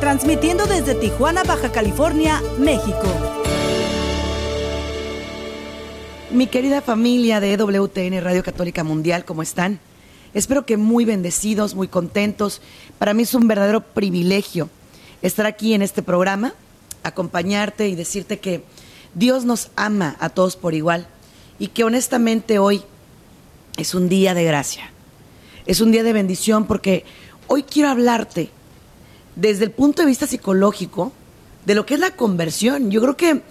transmitiendo desde Tijuana, Baja California, México. Mi querida familia de EWTN Radio Católica Mundial, ¿cómo están? Espero que muy bendecidos, muy contentos. Para mí es un verdadero privilegio estar aquí en este programa, acompañarte y decirte que Dios nos ama a todos por igual y que honestamente hoy es un día de gracia, es un día de bendición porque hoy quiero hablarte desde el punto de vista psicológico de lo que es la conversión. Yo creo que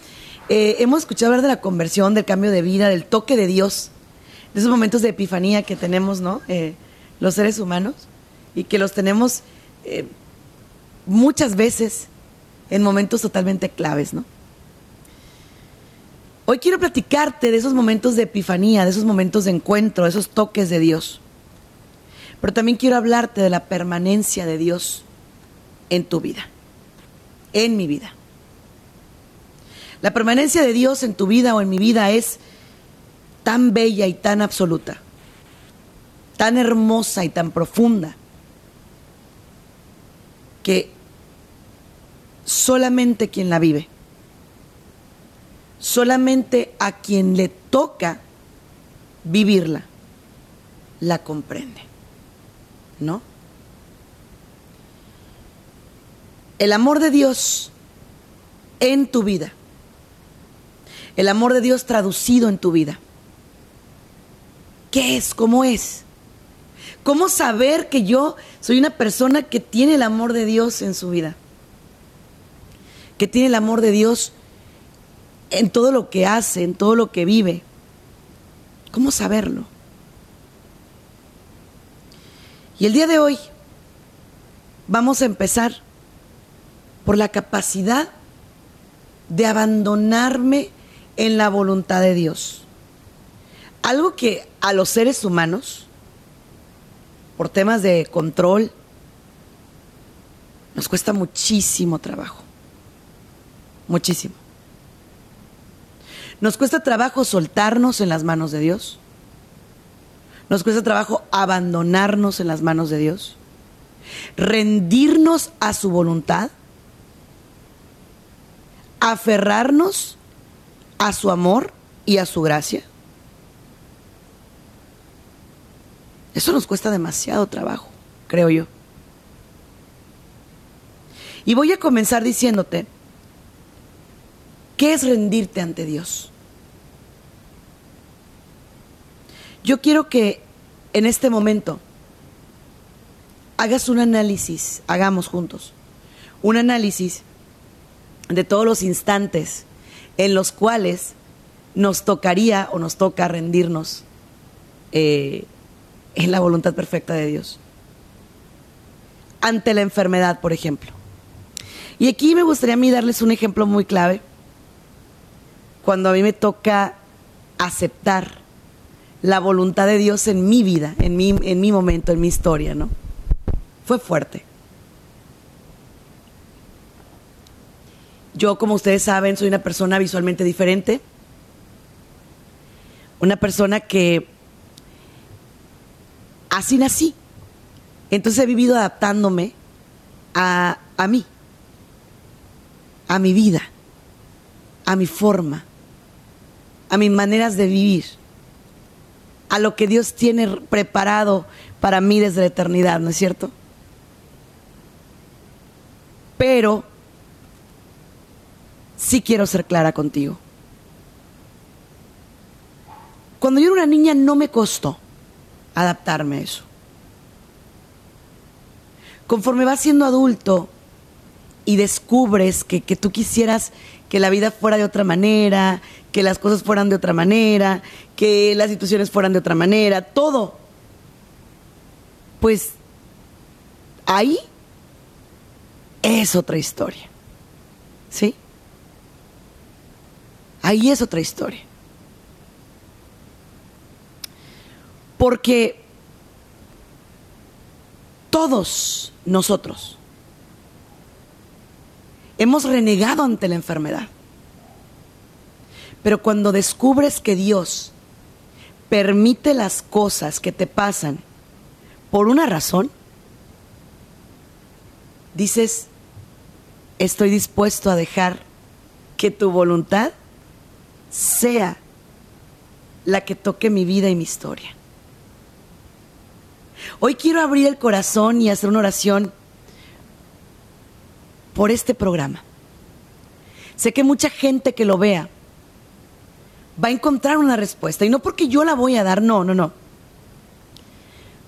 eh, hemos escuchado hablar de la conversión, del cambio de vida, del toque de Dios, de esos momentos de epifanía que tenemos, ¿no? Eh, los seres humanos y que los tenemos eh, muchas veces en momentos totalmente claves, ¿no? Hoy quiero platicarte de esos momentos de epifanía, de esos momentos de encuentro, de esos toques de Dios. Pero también quiero hablarte de la permanencia de Dios en tu vida, en mi vida. La permanencia de Dios en tu vida o en mi vida es tan bella y tan absoluta, tan hermosa y tan profunda, que solamente quien la vive, solamente a quien le toca vivirla, la comprende. ¿No? El amor de Dios en tu vida, el amor de Dios traducido en tu vida. ¿Qué es? ¿Cómo es? ¿Cómo saber que yo soy una persona que tiene el amor de Dios en su vida? que tiene el amor de Dios en todo lo que hace, en todo lo que vive. ¿Cómo saberlo? Y el día de hoy vamos a empezar por la capacidad de abandonarme en la voluntad de Dios. Algo que a los seres humanos, por temas de control, nos cuesta muchísimo trabajo muchísimo. Nos cuesta trabajo soltarnos en las manos de Dios. Nos cuesta trabajo abandonarnos en las manos de Dios. Rendirnos a su voluntad. Aferrarnos a su amor y a su gracia. Eso nos cuesta demasiado trabajo, creo yo. Y voy a comenzar diciéndote ¿Qué es rendirte ante Dios? Yo quiero que en este momento hagas un análisis, hagamos juntos, un análisis de todos los instantes en los cuales nos tocaría o nos toca rendirnos eh, en la voluntad perfecta de Dios. Ante la enfermedad, por ejemplo. Y aquí me gustaría a mí darles un ejemplo muy clave cuando a mí me toca aceptar la voluntad de Dios en mi vida, en mi, en mi momento, en mi historia, ¿no? Fue fuerte. Yo, como ustedes saben, soy una persona visualmente diferente. Una persona que así nací. Entonces he vivido adaptándome a, a mí, a mi vida, a mi forma a mis maneras de vivir, a lo que Dios tiene preparado para mí desde la eternidad, ¿no es cierto? Pero sí quiero ser clara contigo. Cuando yo era una niña no me costó adaptarme a eso. Conforme vas siendo adulto y descubres que, que tú quisieras que la vida fuera de otra manera, que las cosas fueran de otra manera, que las situaciones fueran de otra manera, todo. Pues ahí es otra historia. ¿Sí? Ahí es otra historia. Porque todos nosotros hemos renegado ante la enfermedad. Pero cuando descubres que Dios permite las cosas que te pasan por una razón, dices, estoy dispuesto a dejar que tu voluntad sea la que toque mi vida y mi historia. Hoy quiero abrir el corazón y hacer una oración por este programa. Sé que mucha gente que lo vea va a encontrar una respuesta. Y no porque yo la voy a dar, no, no, no.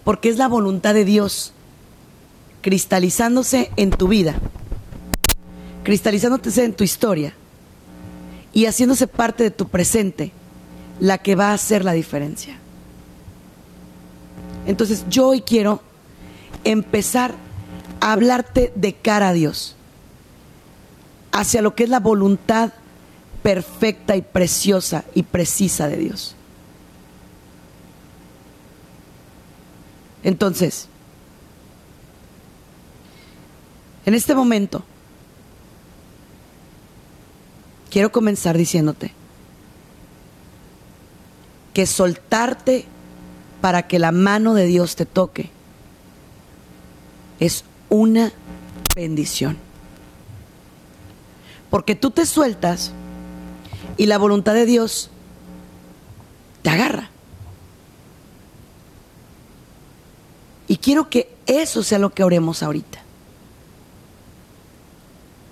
Porque es la voluntad de Dios cristalizándose en tu vida, cristalizándose en tu historia y haciéndose parte de tu presente, la que va a hacer la diferencia. Entonces yo hoy quiero empezar a hablarte de cara a Dios, hacia lo que es la voluntad perfecta y preciosa y precisa de Dios. Entonces, en este momento, quiero comenzar diciéndote que soltarte para que la mano de Dios te toque es una bendición. Porque tú te sueltas y la voluntad de Dios te agarra. Y quiero que eso sea lo que oremos ahorita.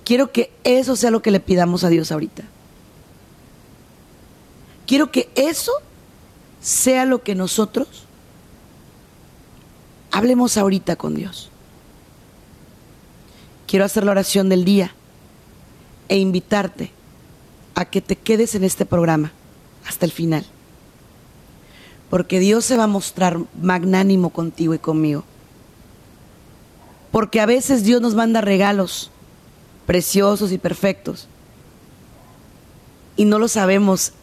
Quiero que eso sea lo que le pidamos a Dios ahorita. Quiero que eso sea lo que nosotros hablemos ahorita con Dios. Quiero hacer la oración del día e invitarte a que te quedes en este programa hasta el final. Porque Dios se va a mostrar magnánimo contigo y conmigo. Porque a veces Dios nos manda regalos preciosos y perfectos y no lo sabemos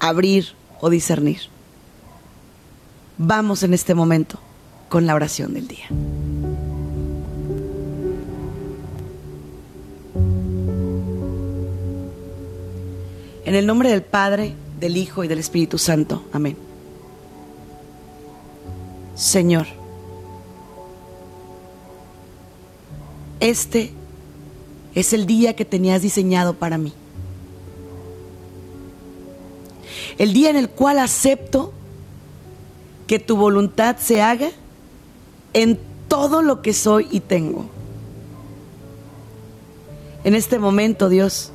abrir o discernir. Vamos en este momento con la oración del día. En el nombre del Padre, del Hijo y del Espíritu Santo. Amén. Señor, este es el día que tenías diseñado para mí. El día en el cual acepto que tu voluntad se haga en todo lo que soy y tengo. En este momento, Dios,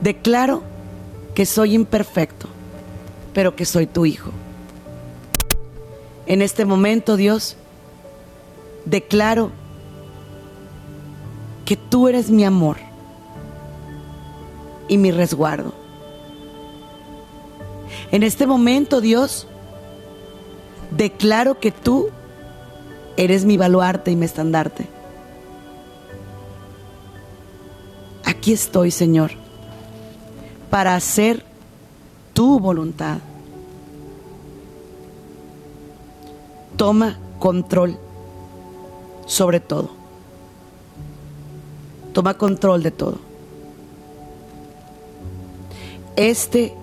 Declaro que soy imperfecto, pero que soy tu hijo. En este momento, Dios, declaro que tú eres mi amor y mi resguardo. En este momento, Dios, declaro que tú eres mi baluarte y mi estandarte. Aquí estoy, Señor para hacer tu voluntad. Toma control sobre todo. Toma control de todo. Este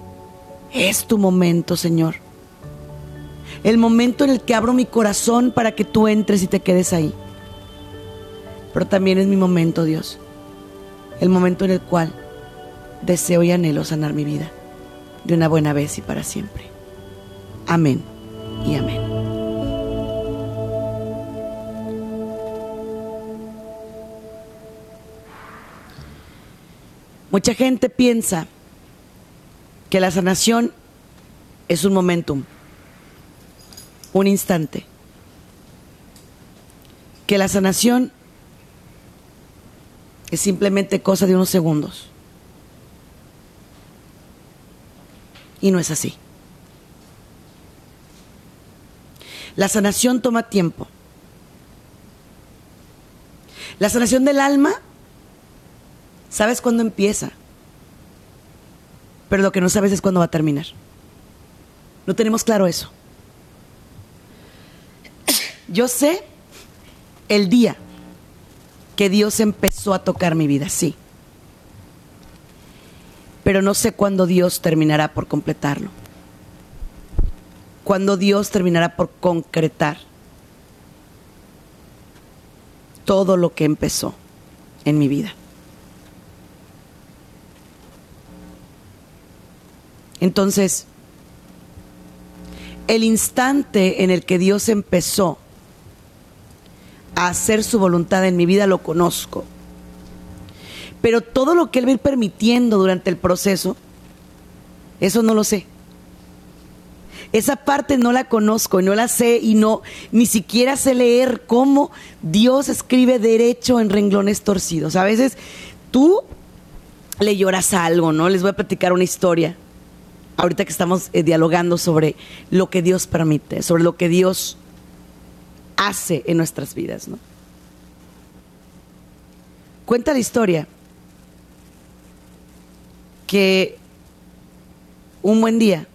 es tu momento, Señor. El momento en el que abro mi corazón para que tú entres y te quedes ahí. Pero también es mi momento, Dios. El momento en el cual deseo y anhelo sanar mi vida de una buena vez y para siempre. Amén y amén. Mucha gente piensa que la sanación es un momentum, un instante. Que la sanación es simplemente cosa de unos segundos. Y no es así. La sanación toma tiempo. La sanación del alma Sabes cuándo empieza, pero lo que no sabes es cuándo va a terminar. No tenemos claro eso. Yo sé el día que Dios empezó a tocar mi vida, sí. Pero no sé cuándo Dios terminará por completarlo. Cuándo Dios terminará por concretar todo lo que empezó en mi vida. Entonces, el instante en el que Dios empezó a hacer su voluntad en mi vida lo conozco. Pero todo lo que Él va a ir permitiendo durante el proceso, eso no lo sé. Esa parte no la conozco, no la sé y no, ni siquiera sé leer cómo Dios escribe derecho en renglones torcidos. A veces tú le lloras algo, ¿no? Les voy a platicar una historia. Ahorita que estamos eh, dialogando sobre lo que Dios permite, sobre lo que Dios hace en nuestras vidas, ¿no? Cuenta la historia que un buen día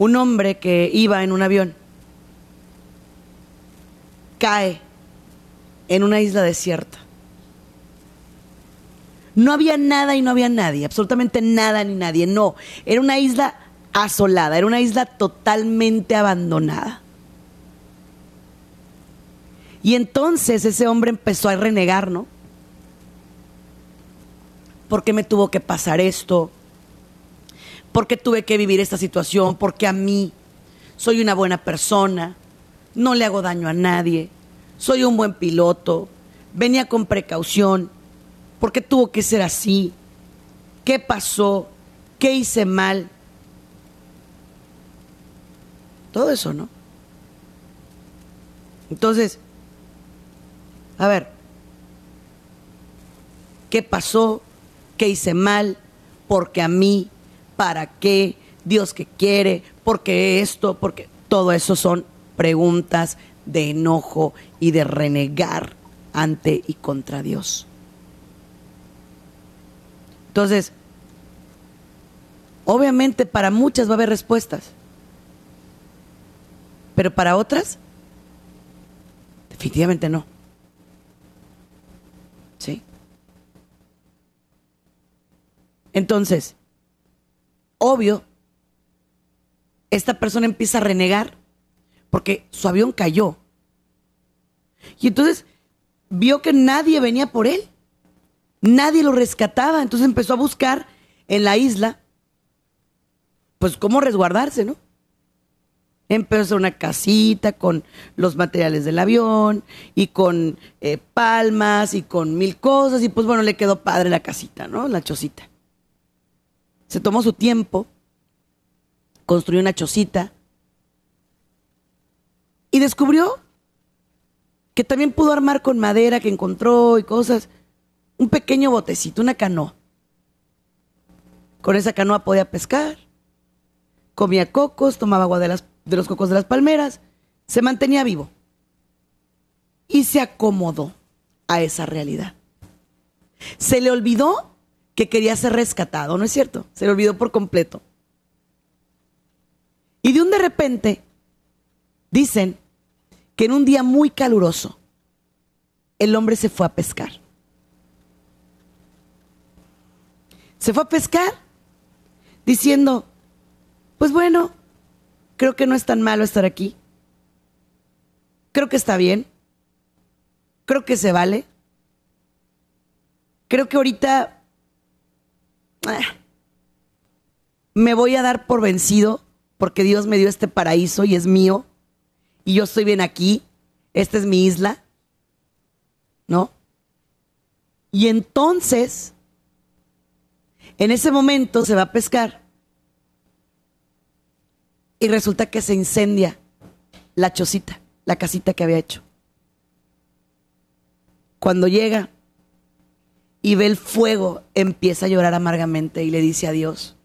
un hombre que iba en un avión cae en una isla desierta. No había nada y no había nadie, absolutamente nada ni nadie, no. Era una isla asolada, era una isla totalmente abandonada. Y entonces ese hombre empezó a renegar, ¿no? ¿Por qué me tuvo que pasar esto? ¿Por qué tuve que vivir esta situación? Porque a mí soy una buena persona, no le hago daño a nadie, soy un buen piloto, venía con precaución. ¿Por qué tuvo que ser así? ¿Qué pasó? ¿Qué hice mal? Todo eso, ¿no? Entonces, a ver, ¿qué pasó? ¿Qué hice mal? Porque a mí para qué, Dios que quiere, por qué esto, porque todo eso son preguntas de enojo y de renegar ante y contra Dios. Entonces, obviamente para muchas va a haber respuestas, pero para otras, definitivamente no. ¿Sí? Entonces, obvio, esta persona empieza a renegar porque su avión cayó. Y entonces vio que nadie venía por él. Nadie lo rescataba. Entonces empezó a buscar en la isla, pues cómo resguardarse, ¿no? Empezó una casita con los materiales del avión y con eh, palmas y con mil cosas. Y pues bueno, le quedó padre la casita, ¿no? La chocita se tomó su tiempo, construyó una chocita y descubrió que también pudo armar con madera que encontró y cosas un pequeño botecito, una canoa. Con esa canoa podía pescar, comía cocos, tomaba agua de, las, de los cocos de las palmeras, se mantenía vivo y se acomodó a esa realidad. Se le olvidó que quería ser rescatado, ¿no es cierto? Se le olvidó por completo. Y de un de repente, dicen que en un día muy caluroso, el hombre se fue a pescar. Se fue a pescar diciendo, pues bueno, creo que no es tan malo estar aquí. Creo que está bien. Creo que se vale. Creo que ahorita me voy a dar por vencido porque Dios me dio este paraíso y es mío y yo estoy bien aquí, esta es mi isla, ¿no? Y entonces, en ese momento se va a pescar y resulta que se incendia la chocita, la casita que había hecho. Cuando llega y ve el fuego, empieza a llorar amargamente y le dice a Dios,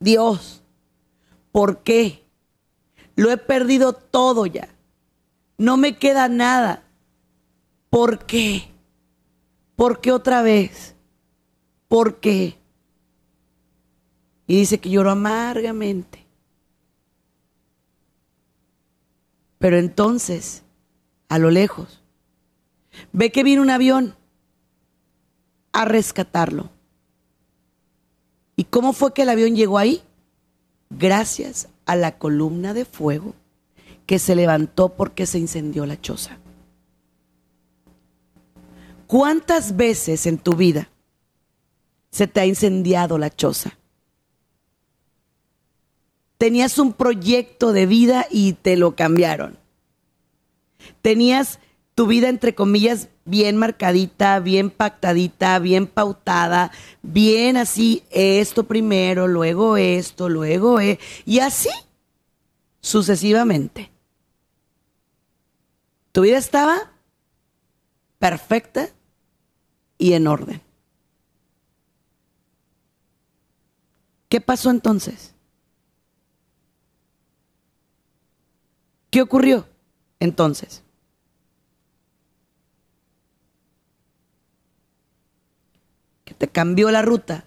Dios, ¿por qué? Lo he perdido todo ya. No me queda nada. ¿Por qué? ¿por qué otra vez? ¿Por qué? Y dice que lloró amargamente. Pero entonces, a lo lejos, ve que viene un avión a rescatarlo. ¿Y cómo fue que el avión llegó ahí? Gracias a la columna de fuego que se levantó porque se incendió la choza. ¿Cuántas veces en tu vida se te ha incendiado la choza? Tenías un proyecto de vida y te lo cambiaron. Tenías tu vida, entre comillas, bien marcadita, bien pactadita, bien pautada, bien así, esto primero, luego esto, luego e, y así sucesivamente. Tu vida estaba perfecta y en orden. ¿Qué pasó entonces? ¿Qué ocurrió entonces? Que te cambió la ruta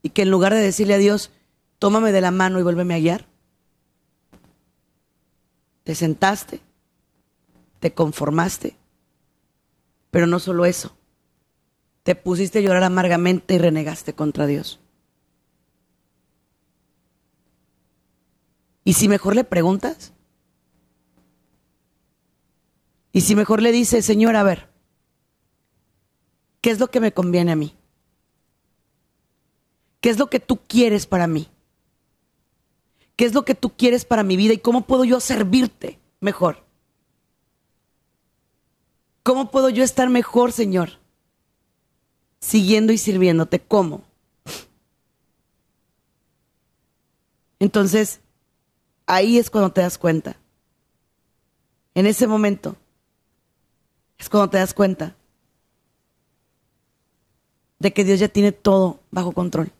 y que en lugar de decirle a Dios, tómame de la mano y vuélveme a guiar, te sentaste, te conformaste, pero no solo eso, te pusiste a llorar amargamente y renegaste contra Dios. ¿Y si mejor le preguntas? Y si mejor le dice, Señor, a ver, ¿qué es lo que me conviene a mí? ¿Qué es lo que tú quieres para mí? ¿Qué es lo que tú quieres para mi vida y cómo puedo yo servirte mejor? ¿Cómo puedo yo estar mejor, Señor? Siguiendo y sirviéndote. ¿Cómo? Entonces, ahí es cuando te das cuenta. En ese momento es cuando te das cuenta de que Dios ya tiene todo bajo control.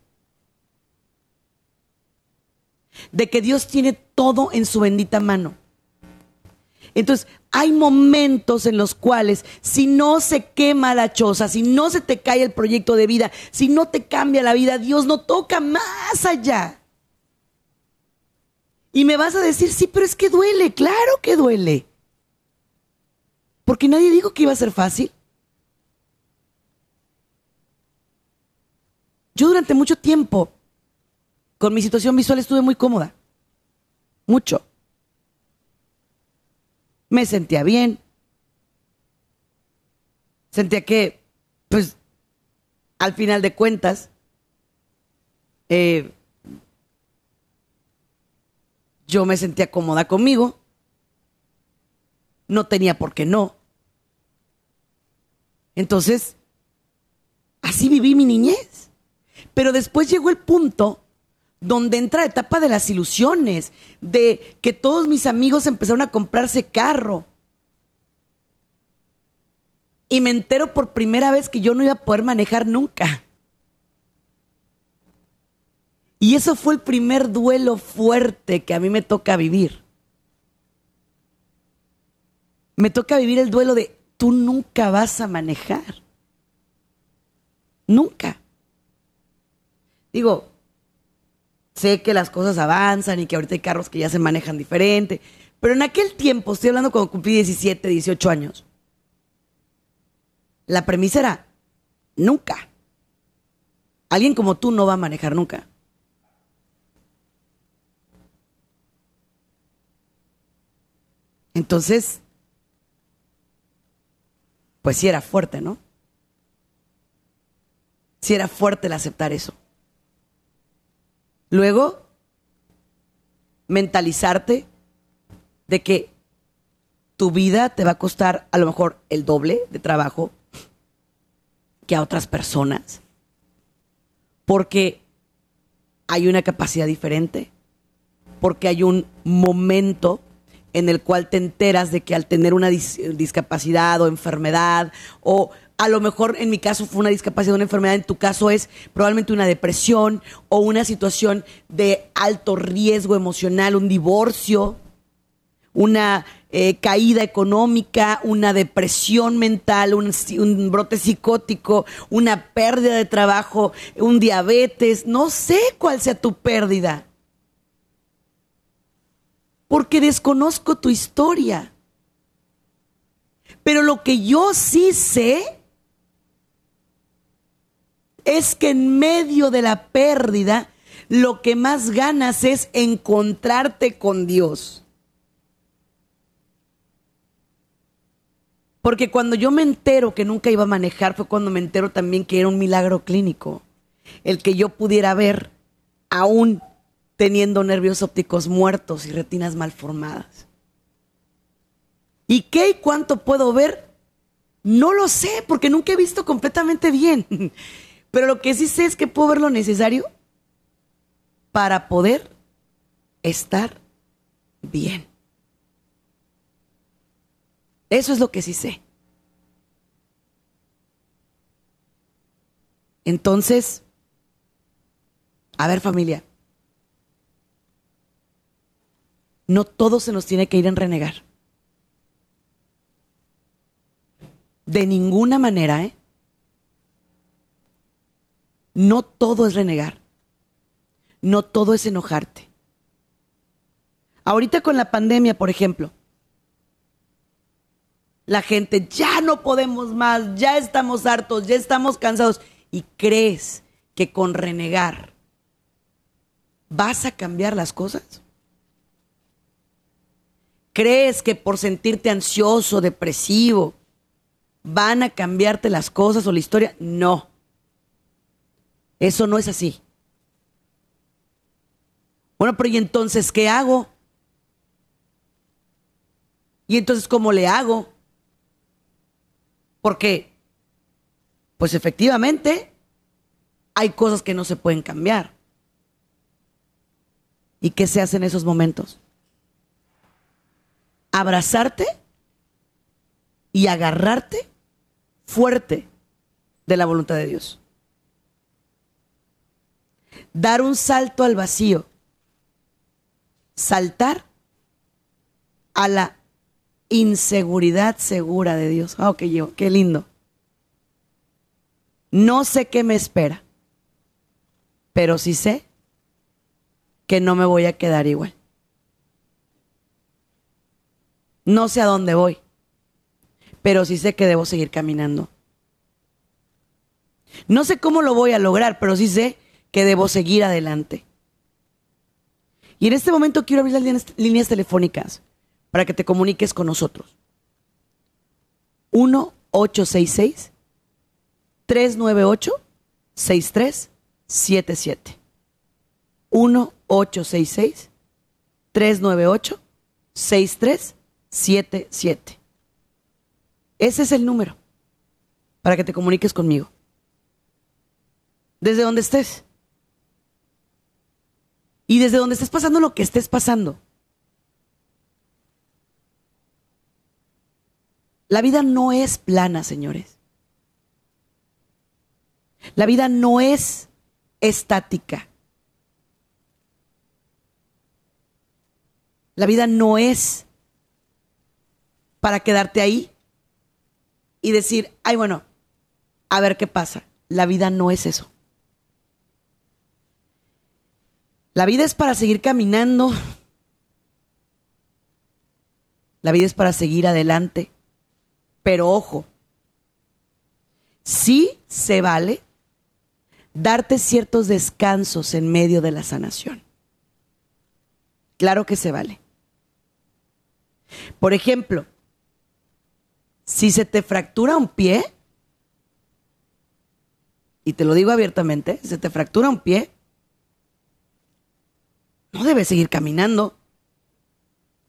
De que Dios tiene todo en su bendita mano. Entonces, hay momentos en los cuales si no se quema la choza, si no se te cae el proyecto de vida, si no te cambia la vida, Dios no toca más allá. Y me vas a decir, sí, pero es que duele, claro que duele. Porque nadie dijo que iba a ser fácil. Yo durante mucho tiempo, con mi situación visual, estuve muy cómoda. Mucho. Me sentía bien. Sentía que, pues, al final de cuentas, eh, yo me sentía cómoda conmigo no tenía por qué no. Entonces, así viví mi niñez. Pero después llegó el punto donde entra la etapa de las ilusiones, de que todos mis amigos empezaron a comprarse carro. Y me entero por primera vez que yo no iba a poder manejar nunca. Y eso fue el primer duelo fuerte que a mí me toca vivir me toca vivir el duelo de tú nunca vas a manejar. Nunca. Digo, sé que las cosas avanzan y que ahorita hay carros que ya se manejan diferente, pero en aquel tiempo, estoy hablando cuando cumplí 17, 18 años, la premisa era, nunca. Alguien como tú no va a manejar nunca. Entonces, pues sí era fuerte, ¿no? Sí era fuerte el aceptar eso. Luego, mentalizarte de que tu vida te va a costar a lo mejor el doble de trabajo que a otras personas, porque hay una capacidad diferente, porque hay un momento en el cual te enteras de que al tener una discapacidad o enfermedad, o a lo mejor en mi caso fue una discapacidad o una enfermedad, en tu caso es probablemente una depresión o una situación de alto riesgo emocional, un divorcio, una, eh, caída económica, una depresión mental, un brote psicótico, una pérdida de trabajo, un diabetes, no sé cuál sea tu pérdida. Porque desconozco tu historia. Pero lo que yo sí sé es que en medio de la pérdida, lo que más ganas es encontrarte con Dios. Porque cuando yo me entero que nunca iba a manejar fue cuando me entero también que era un milagro clínico. El que yo pudiera ver aún teniendo nervios ópticos muertos y retinas malformadas. ¿Y qué y cuánto puedo ver? No lo sé, porque nunca he visto completamente bien. Pero lo que sí sé es que puedo ver lo necesario para poder estar bien. Eso es lo que sí sé. Entonces, a ver familia, no todo se nos tiene que ir en renegar. De ninguna manera, ¿eh? No todo es renegar. No todo es enojarte. Ahorita con la pandemia, por ejemplo, la gente, ya no podemos más, ya estamos hartos, ya estamos cansados. Y crees que con renegar vas a cambiar las cosas. ¿Crees que por sentirte ansioso, depresivo, van a cambiarte las cosas o la historia? No. Eso no es así. Bueno, pero ¿y entonces qué hago? ¿Y entonces cómo le hago? Porque, pues efectivamente, hay cosas que no se pueden cambiar. ¿Y qué se hace en esos momentos? Abrazarte y agarrarte fuerte de la voluntad de Dios. Dar un salto al vacío. Saltar a la inseguridad segura de Dios. Oh, qué, yo, qué lindo. No sé qué me espera, pero sí sé que no me voy a quedar igual. No sé a dónde voy, pero sí sé que debo seguir caminando. No sé cómo lo voy a lograr, pero sí sé que debo seguir adelante. Y en este momento quiero abrir las líneas, telefónicas para que te comuniques con nosotros. 1-866 398 6377. 1-866 398 6377. Ese es el número para que te comuniques conmigo. Desde donde estés. Y desde donde estés pasando lo que estés pasando. La vida no es plana, señores. La vida no es estática. La vida no es para quedarte ahí y decir, ay, bueno, a ver qué pasa. La vida no es eso. La vida es para seguir caminando. La vida es para seguir adelante. Pero ojo, sí se vale darte ciertos descansos en medio de la sanación. Claro que se vale. Por ejemplo, si se te fractura un pie, y te lo digo abiertamente, se te fractura un pie, no debes seguir caminando.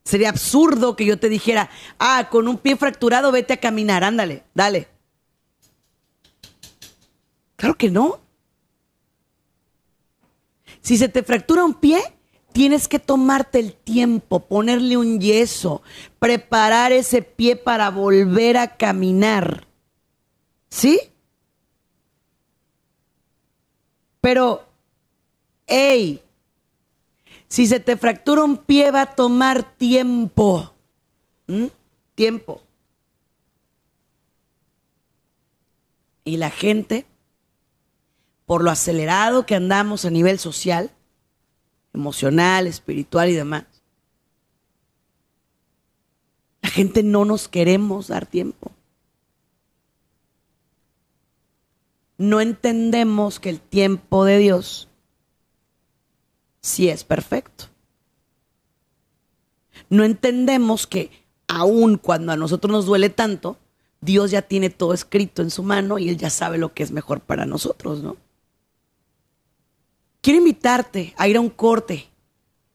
Sería absurdo que yo te dijera, ah, con un pie fracturado vete a caminar, ándale, dale. Claro que no. Si se te fractura un pie, tienes que tomarte el tiempo, ponerle un yeso, preparar ese pie para volver a caminar. ¿Sí? Pero, hey, si se te fractura un pie va a tomar tiempo. ¿Mm? Tiempo. Y la gente, por lo acelerado que andamos a nivel social, emocional, espiritual y demás, la gente no nos queremos dar tiempo. No entendemos que el tiempo de Dios sí es perfecto. No entendemos que aun cuando a nosotros nos duele tanto, Dios ya tiene todo escrito en su mano y Él ya sabe lo que es mejor para nosotros, ¿no? Quiero invitarte a ir a un corte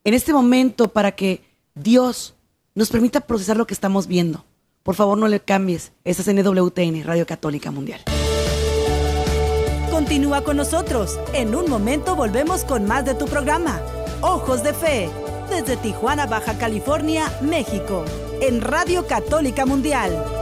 en este momento para que Dios nos permita procesar lo que estamos viendo. Por favor, no le cambies. Esta es NWTN, Radio Católica Mundial. Continúa con nosotros. En un momento volvemos con más de tu programa. Ojos de Fe, desde Tijuana, Baja California, México, en Radio Católica Mundial.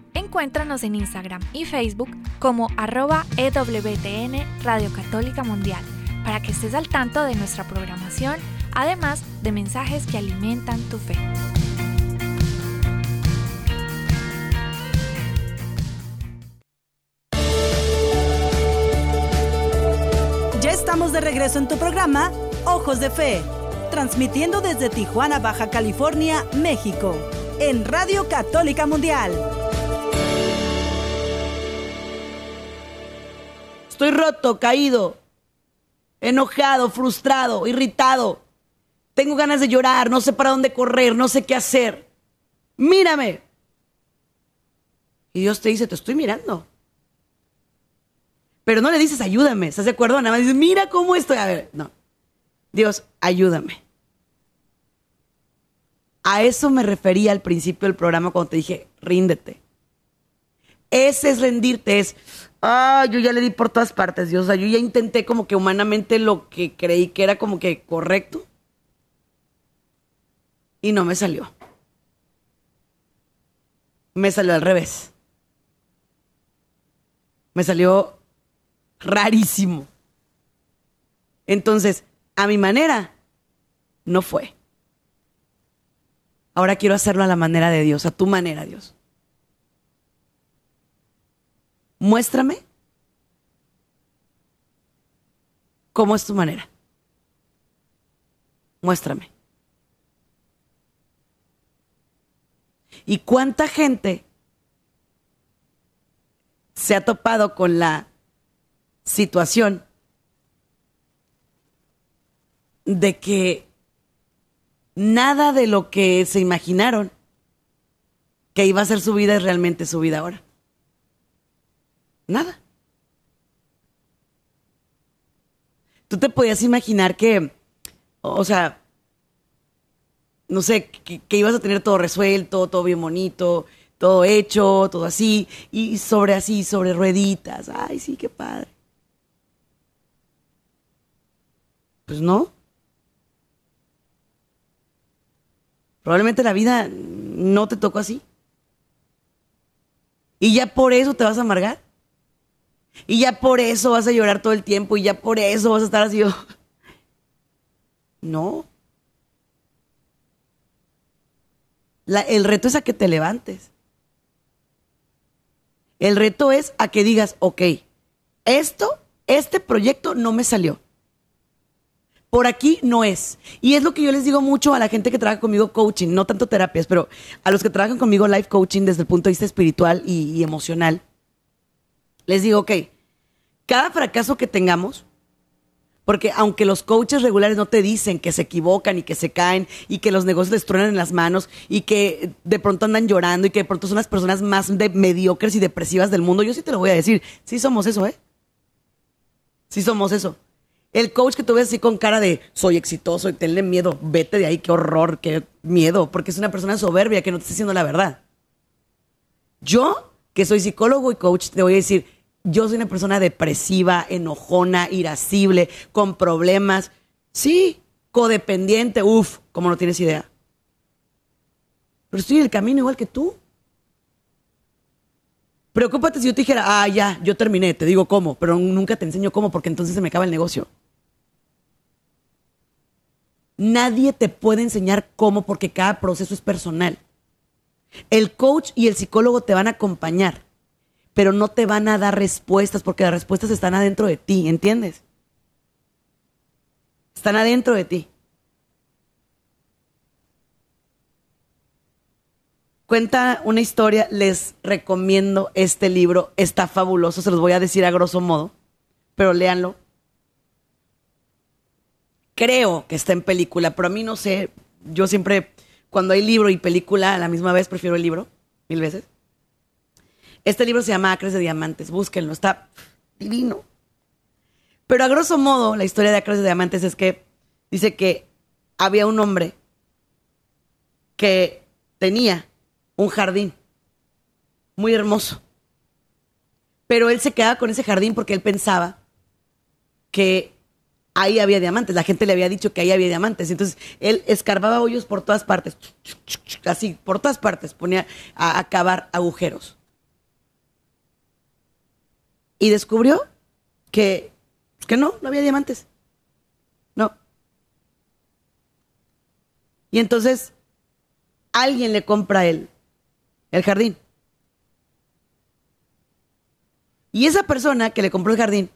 Encuéntranos en Instagram y Facebook como arroba EWTN Radio Católica Mundial para que estés al tanto de nuestra programación, además de mensajes que alimentan tu fe. Ya estamos de regreso en tu programa Ojos de Fe, transmitiendo desde Tijuana, Baja California, México, en Radio Católica Mundial. Estoy roto, caído, enojado, frustrado, irritado. Tengo ganas de llorar, no sé para dónde correr, no sé qué hacer. Mírame. Y Dios te dice, te estoy mirando. Pero no le dices, ayúdame, ¿estás de acuerdo? Nada más dices, mira cómo estoy. A ver, no. Dios, ayúdame. A eso me refería al principio del programa cuando te dije, ríndete. Ese es rendirte, es, ah, yo ya le di por todas partes, Dios. O sea, yo ya intenté como que humanamente lo que creí que era como que correcto. Y no me salió. Me salió al revés. Me salió rarísimo. Entonces, a mi manera, no fue. Ahora quiero hacerlo a la manera de Dios, a tu manera, Dios. Muéstrame cómo es tu manera. Muéstrame. ¿Y cuánta gente se ha topado con la situación de que nada de lo que se imaginaron que iba a ser su vida es realmente su vida ahora? Nada. Tú te podías imaginar que, o sea, no sé, que, ibas a tener todo resuelto, todo bien bonito, todo hecho, todo así, y sobre así, sobre rueditas. Ay, sí, qué padre. Pues no. Probablemente la vida no te tocó así. Y ya por eso te vas a amargar. Y ya por eso vas a llorar todo el tiempo. Y ya por eso vas a estar así. No. el reto es a que te levantes. El reto es a que digas, ok, esto, este proyecto no me salió. Por aquí no es. Y es lo que yo les digo mucho a la gente que trabaja conmigo coaching, no tanto terapias, pero a los que trabajan conmigo life coaching desde el punto de vista espiritual y emocional. Les digo, ok, cada fracaso que tengamos, porque aunque los coaches regulares no te dicen que se equivocan y que se caen y que los negocios les truenan en las manos y que de pronto andan llorando y que de pronto son las personas más mediocres y depresivas del mundo, yo sí te lo voy a decir. Sí somos eso, ¿eh? Sí somos eso. El coach que tú ves así con cara de soy exitoso y tenle miedo, vete de ahí, qué horror, qué miedo, porque es una persona soberbia que no te está diciendo la verdad. Yo, que soy psicólogo y coach, te voy a decir, yo soy una persona depresiva, enojona, irascible, con problemas. Sí, codependiente, uff, como no tienes idea. Pero estoy en el camino igual que tú. Preocúpate si yo te dijera, ah, ya, yo terminé, te digo cómo, pero nunca te enseño cómo porque entonces se me acaba el negocio. Nadie te puede enseñar cómo porque cada proceso es personal. El coach y el psicólogo te van a acompañar pero no te van a dar respuestas porque las respuestas están adentro de ti, ¿entiendes? Están adentro de ti. Cuenta una historia, les recomiendo este libro, está fabuloso, se los voy a decir a grosso modo, pero léanlo. Creo que está en película, pero a mí no sé, yo siempre, cuando hay libro y película a la misma vez, prefiero el libro, mil veces. Este libro se llama Acres de Diamantes, búsquenlo, está divino. Pero a grosso modo, la historia de Acres de Diamantes es que dice que había un hombre que tenía un jardín muy hermoso. Pero él se quedaba con ese jardín porque él pensaba que ahí había diamantes. La gente le había dicho que ahí había diamantes. Entonces él escarbaba hoyos por todas partes. Así, por todas partes. Ponía a, a cavar agujeros y descubrió que, que no, no había diamantes. No. Y entonces alguien le compra el, el jardín. Y esa persona que le compró el jardín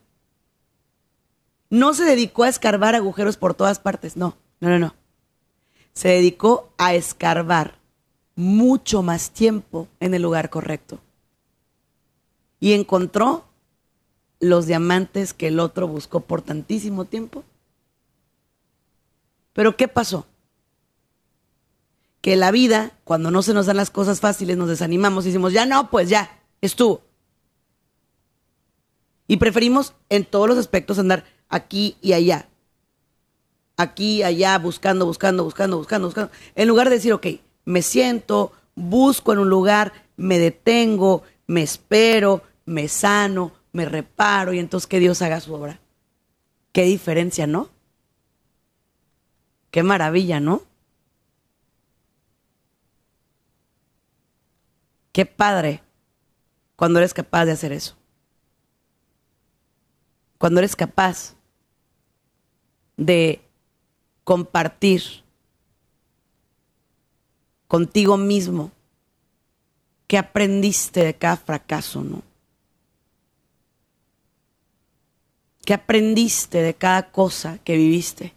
no se dedicó a escarbar agujeros por todas partes, no, no, no, no. Se dedicó a escarbar mucho más tiempo en el lugar correcto. Y encontró los diamantes que el otro buscó por tantísimo tiempo. Pero ¿qué pasó? Que la vida, cuando no se nos dan las cosas fáciles, nos desanimamos y decimos, ya no, pues ya, estuvo. Y preferimos en todos los aspectos andar aquí y allá. Aquí, allá, buscando, buscando, buscando, buscando, buscando. En lugar de decir, ok, me siento, busco en un lugar, me detengo, me espero, me sano, me reparo y entonces que Dios haga su obra. Qué diferencia, ¿no? Qué maravilla, ¿no? Qué padre cuando eres capaz de hacer eso. Cuando eres capaz de compartir contigo mismo qué aprendiste de cada fracaso, ¿no? ¿Qué aprendiste de cada cosa que viviste?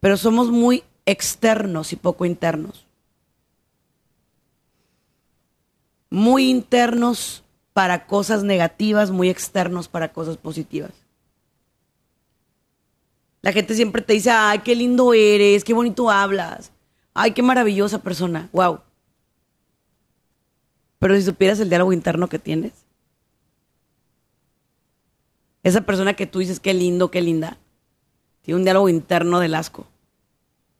Pero somos muy externos y poco internos. Muy internos para cosas negativas, muy externos para cosas positivas. La gente siempre te dice, ay, qué lindo eres, qué bonito hablas, ay, qué maravillosa persona, wow. Pero si supieras el diálogo interno que tienes, esa persona que tú dices qué lindo, qué linda, tiene un diálogo interno del asco.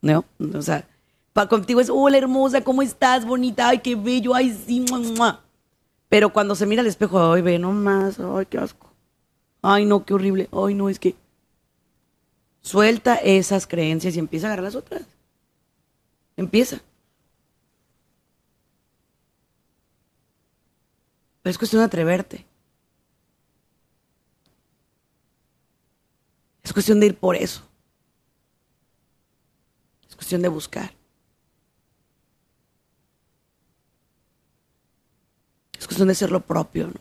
¿No? O sea, para contigo es, hola hermosa, ¿cómo estás? Bonita, ay, qué bello, ay, sí, mua, mua. Pero cuando se mira al espejo, ay, ve nomás, ay, qué asco. Ay, no, qué horrible. Ay, no, es que. Suelta esas creencias y empieza a agarrar las otras. Empieza. Pero es cuestión de atreverte. Es cuestión de ir por eso. Es cuestión de buscar. Es cuestión de ser lo propio, ¿no?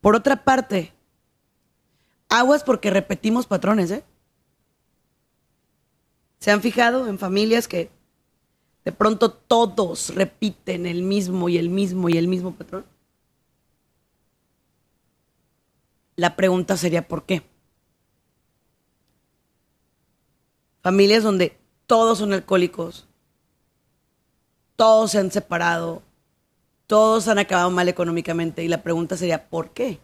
Por otra parte, aguas porque repetimos patrones, ¿eh? ¿Se han fijado en familias que de pronto todos repiten el mismo y el mismo y el mismo patrón? La pregunta sería ¿por qué? Familias donde todos son alcohólicos, todos se han separado, todos han acabado mal económicamente y la pregunta sería ¿por qué?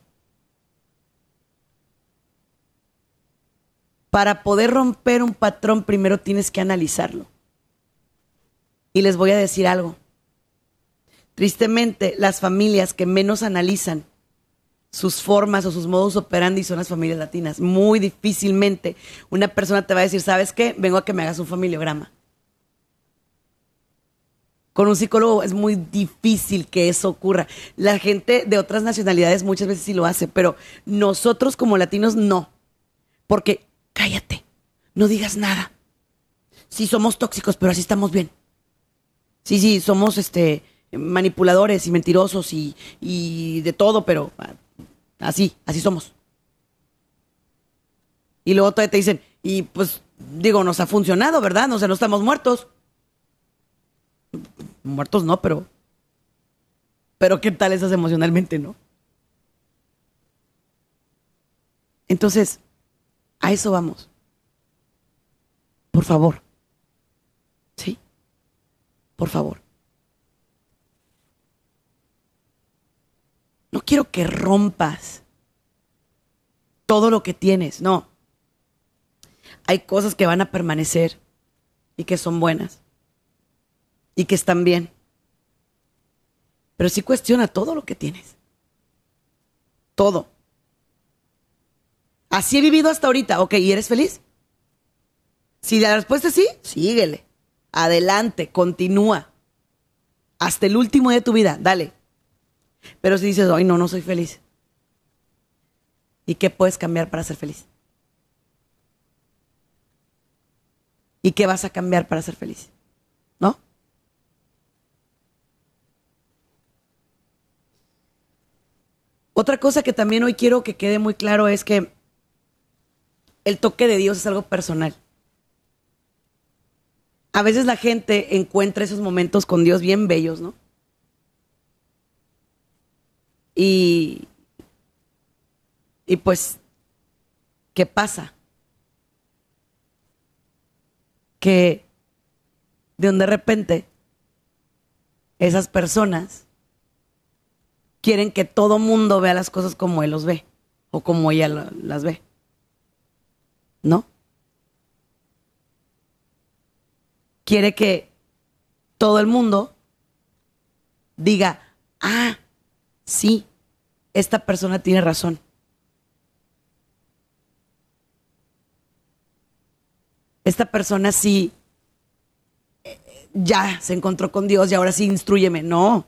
Para poder romper un patrón primero tienes que analizarlo. Y les voy a decir algo. Tristemente, las familias que menos analizan sus formas o sus modos operandi son las familias latinas. Muy difícilmente una persona te va a decir, ¿sabes qué? Vengo a que me hagas un familiograma. Con un psicólogo es muy difícil que eso ocurra. La gente de otras nacionalidades muchas veces sí lo hace, pero nosotros como latinos no. Porque cállate, no digas nada. Sí, somos tóxicos, pero así estamos bien. Sí, sí, somos este manipuladores y mentirosos y, y de todo, pero así, así somos. Y luego todavía te dicen, y pues digo, nos ha funcionado, ¿verdad? O sea, no estamos muertos. Muertos no, pero. Pero ¿qué tal esas emocionalmente, no? Entonces, a eso vamos. Por favor. ¿Sí? Por favor. No quiero que rompas todo lo que tienes, no. Hay cosas que van a permanecer y que son buenas y que están bien. Pero sí cuestiona todo lo que tienes. Todo. Así he vivido hasta ahorita. Ok, ¿y eres feliz? Si la respuesta es sí, síguele. Adelante, continúa. Hasta el último de tu vida, dale. Pero si dices, hoy no, no soy feliz. ¿Y qué puedes cambiar para ser feliz? ¿Y qué vas a cambiar para ser feliz? ¿No? Otra cosa que también hoy quiero que quede muy claro es que el toque de Dios es algo personal. A veces la gente encuentra esos momentos con Dios bien bellos, ¿no? Y, y pues, ¿qué pasa? Que de donde de repente esas personas quieren que todo mundo vea las cosas como él los ve o como ella las ve. ¿no? Quiere que todo el mundo diga, ah, sí, esta persona tiene razón. Esta persona sí eh, ya se encontró con Dios y ahora sí instruyeme. No.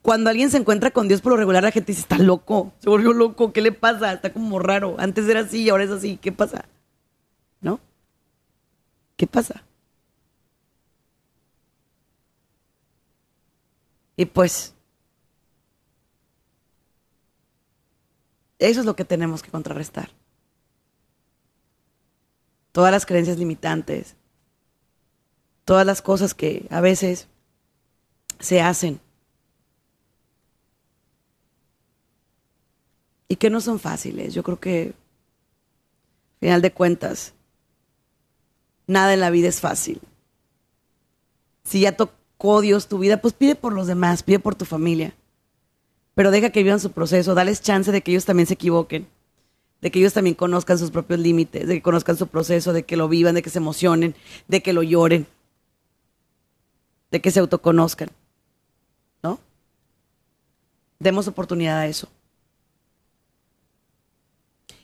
Cuando alguien se encuentra con Dios, por lo regular la gente dice, está loco, se volvió loco, ¿qué le pasa? Está como raro. Antes era así y ahora es así, ¿qué pasa? ¿no? ¿Qué pasa? Y pues, eso es lo que tenemos que contrarrestar. Todas las creencias limitantes, todas las cosas que a veces se hacen y que no son fáciles. Yo creo que, al final de cuentas, nada en la vida es fácil. Si ya tocó Dios tu vida, pues pide por los demás, pide por tu familia. Pero deja que vivan su proceso, dales chance de que ellos también se equivoquen, de que ellos también conozcan sus propios límites, de que conozcan su proceso, de que lo vivan, de que se emocionen, de que lo lloren, de que se autoconozcan, ¿no? Demos oportunidad a eso.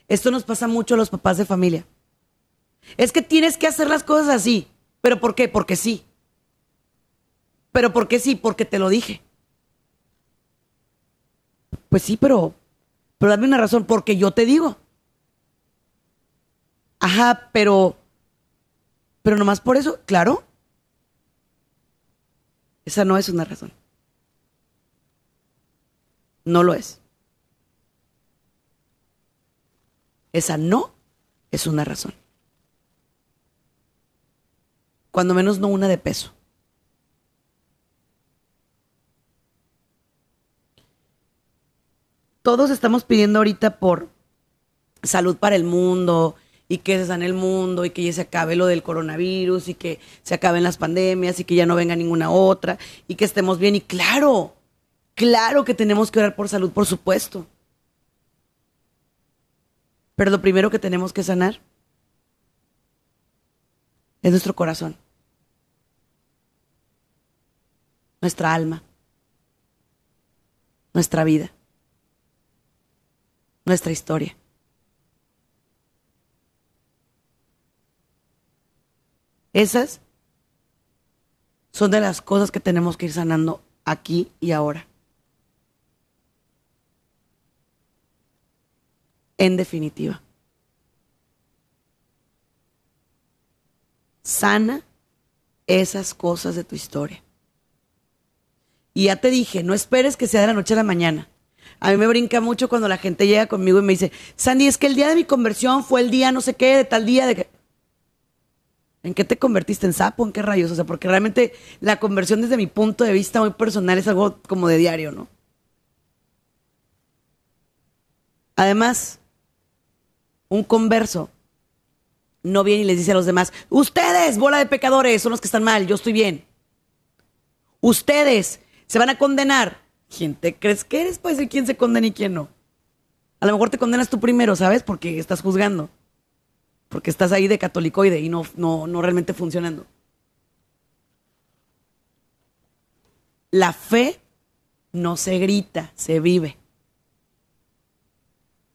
Esto nos pasa mucho a los papás de familia. Es que tienes que hacer las cosas así. ¿Pero por qué? Porque sí. ¿Pero por qué sí? Porque te lo dije. Pues sí, pero, pero dame una razón, porque yo te digo. Ajá, pero, pero nomás por eso, claro. Esa no es una razón. No lo es. Esa no es una razón. Cuando menos no una de peso. Todos estamos pidiendo ahorita por salud para el mundo y que se sane el mundo y que ya se acabe lo del coronavirus y que se acaben las pandemias y que ya no venga ninguna otra y que estemos bien. Y claro, claro que tenemos que orar por salud, por supuesto. Pero lo primero que tenemos que sanar es nuestro corazón, nuestra alma, nuestra vida, nuestra historia. Esas son de las cosas que tenemos que ir sanando aquí y ahora. en definitiva. Sana esas cosas de tu historia. Y ya te dije, no esperes que sea de la noche a la mañana. A mí me brinca mucho cuando la gente llega conmigo y me dice, Sandy, es que el día de mi conversión fue el día no sé qué, de tal día, de que... ¿En qué te convertiste? ¿En sapo? ¿En qué rayos? O sea, porque realmente la conversión desde mi punto de vista muy personal es algo como de diario, ¿no? Además, un converso no viene y les dice a los demás, ustedes, bola de pecadores, son los que están mal, yo estoy bien. Ustedes se van a condenar. ¿Quién te crees que eres para decir quién se condena y quién no? A lo mejor te condenas tú primero, ¿sabes? Porque estás juzgando. Porque estás ahí de catolicoide y no, no, no realmente funcionando. La fe no se grita, se vive.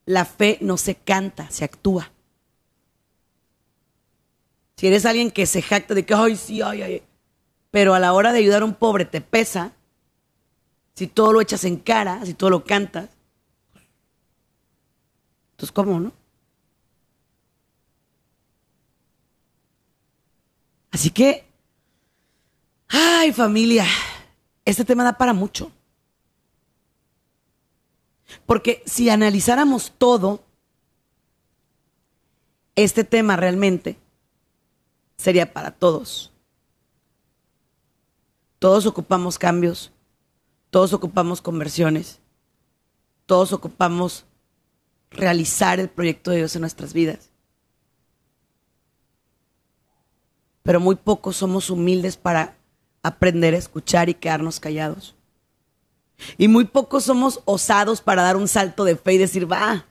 La fe no se canta, se actúa. Si eres alguien que se jacta de que, ay, sí, ay, ay, pero a la hora de ayudar a un pobre te pesa, si todo lo echas en cara, si todo lo cantas, entonces, ¿cómo, no? Así que, ay, familia, este tema da para mucho. Porque si analizáramos todo, este tema realmente sería para todos. Todos ocupamos cambios, todos ocupamos conversiones, todos ocupamos realizar el proyecto de Dios en nuestras vidas. Pero muy pocos somos humildes para aprender a escuchar y quedarnos callados. Y muy pocos somos osados para dar un salto de fe y decir, va,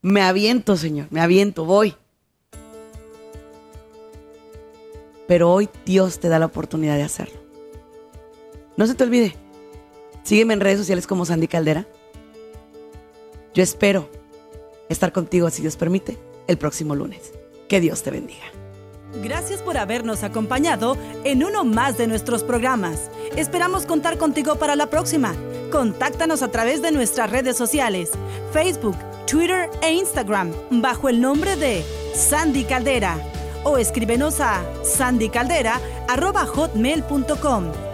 me aviento, Señor, me aviento, voy. Pero hoy Dios te da la oportunidad de hacerlo. No se te olvide, sígueme en redes sociales como Sandy Caldera. Yo espero estar contigo, si Dios permite, el próximo lunes. Que Dios te bendiga. Gracias por habernos acompañado en uno más de nuestros programas. Esperamos contar contigo para la próxima. Contáctanos a través de nuestras redes sociales, Facebook, Twitter e Instagram, bajo el nombre de Sandy Caldera. O escríbenos a sandycaldera.hotmail.com.